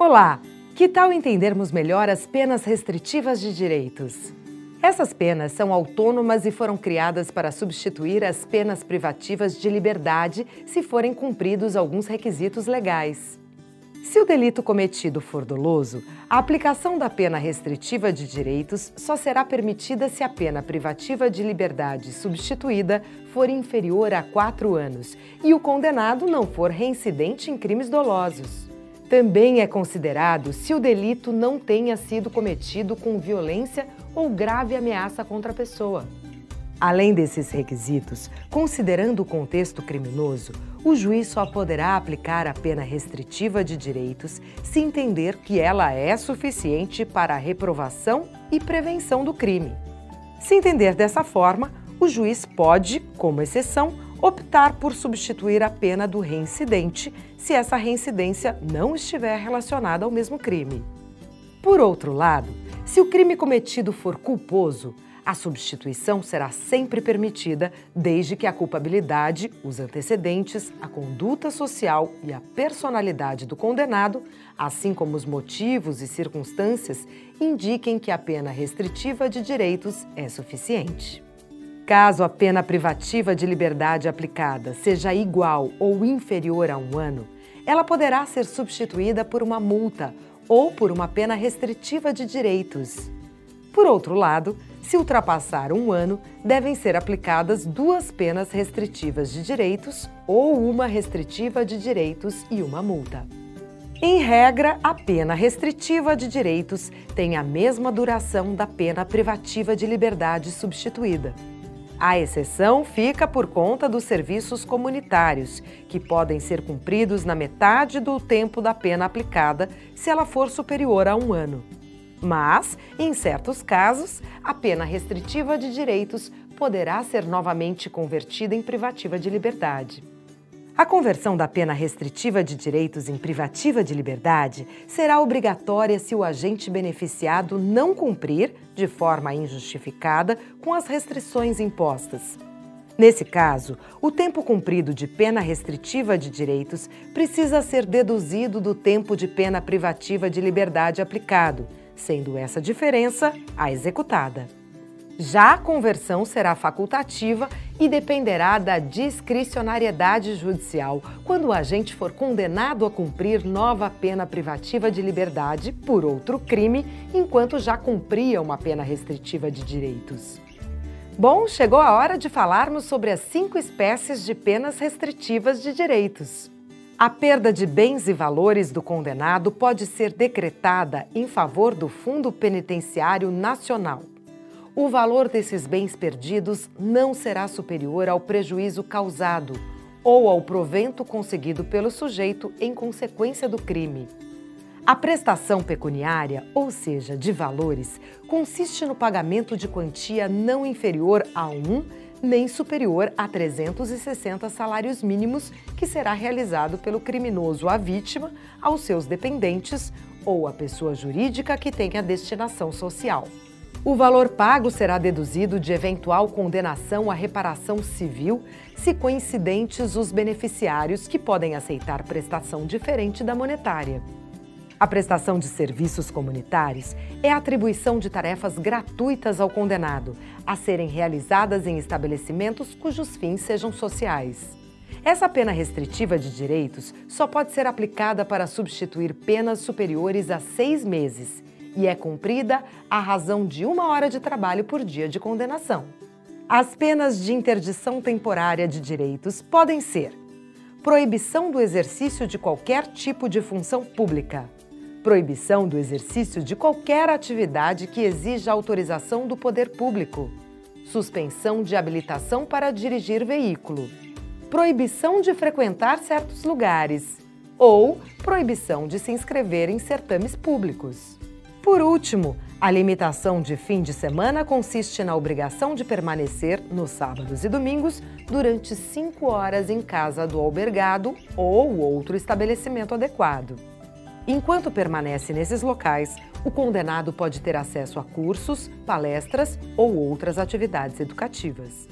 Olá! Que tal entendermos melhor as penas restritivas de direitos? Essas penas são autônomas e foram criadas para substituir as penas privativas de liberdade se forem cumpridos alguns requisitos legais. Se o delito cometido for doloso, a aplicação da pena restritiva de direitos só será permitida se a pena privativa de liberdade substituída for inferior a quatro anos e o condenado não for reincidente em crimes dolosos. Também é considerado se o delito não tenha sido cometido com violência ou grave ameaça contra a pessoa. Além desses requisitos, considerando o contexto criminoso, o juiz só poderá aplicar a pena restritiva de direitos se entender que ela é suficiente para a reprovação e prevenção do crime. Se entender dessa forma, o juiz pode, como exceção, optar por substituir a pena do reincidente se essa reincidência não estiver relacionada ao mesmo crime. Por outro lado, se o crime cometido for culposo, a substituição será sempre permitida desde que a culpabilidade, os antecedentes, a conduta social e a personalidade do condenado, assim como os motivos e circunstâncias, indiquem que a pena restritiva de direitos é suficiente. Caso a pena privativa de liberdade aplicada seja igual ou inferior a um ano, ela poderá ser substituída por uma multa ou por uma pena restritiva de direitos. Por outro lado, se ultrapassar um ano, devem ser aplicadas duas penas restritivas de direitos ou uma restritiva de direitos e uma multa. Em regra, a pena restritiva de direitos tem a mesma duração da pena privativa de liberdade substituída. A exceção fica por conta dos serviços comunitários, que podem ser cumpridos na metade do tempo da pena aplicada se ela for superior a um ano. Mas, em certos casos, a pena restritiva de direitos poderá ser novamente convertida em privativa de liberdade. A conversão da pena restritiva de direitos em privativa de liberdade será obrigatória se o agente beneficiado não cumprir, de forma injustificada, com as restrições impostas. Nesse caso, o tempo cumprido de pena restritiva de direitos precisa ser deduzido do tempo de pena privativa de liberdade aplicado, sendo essa diferença a executada. Já a conversão será facultativa e dependerá da discricionariedade judicial quando o agente for condenado a cumprir nova pena privativa de liberdade por outro crime, enquanto já cumpria uma pena restritiva de direitos. Bom, chegou a hora de falarmos sobre as cinco espécies de penas restritivas de direitos. A perda de bens e valores do condenado pode ser decretada em favor do Fundo Penitenciário Nacional. O valor desses bens perdidos não será superior ao prejuízo causado ou ao provento conseguido pelo sujeito em consequência do crime. A prestação pecuniária, ou seja, de valores, consiste no pagamento de quantia não inferior a um nem superior a 360 salários mínimos, que será realizado pelo criminoso à vítima, aos seus dependentes ou à pessoa jurídica que tenha destinação social. O valor pago será deduzido de eventual condenação à reparação civil, se coincidentes os beneficiários que podem aceitar prestação diferente da monetária. A prestação de serviços comunitários é a atribuição de tarefas gratuitas ao condenado, a serem realizadas em estabelecimentos cujos fins sejam sociais. Essa pena restritiva de direitos só pode ser aplicada para substituir penas superiores a seis meses e é cumprida à razão de uma hora de trabalho por dia de condenação. As penas de interdição temporária de direitos podem ser proibição do exercício de qualquer tipo de função pública, proibição do exercício de qualquer atividade que exija autorização do poder público, suspensão de habilitação para dirigir veículo, proibição de frequentar certos lugares ou proibição de se inscrever em certames públicos. Por último, a limitação de fim de semana consiste na obrigação de permanecer nos sábados e domingos durante cinco horas em casa do albergado ou outro estabelecimento adequado. Enquanto permanece nesses locais, o condenado pode ter acesso a cursos, palestras ou outras atividades educativas.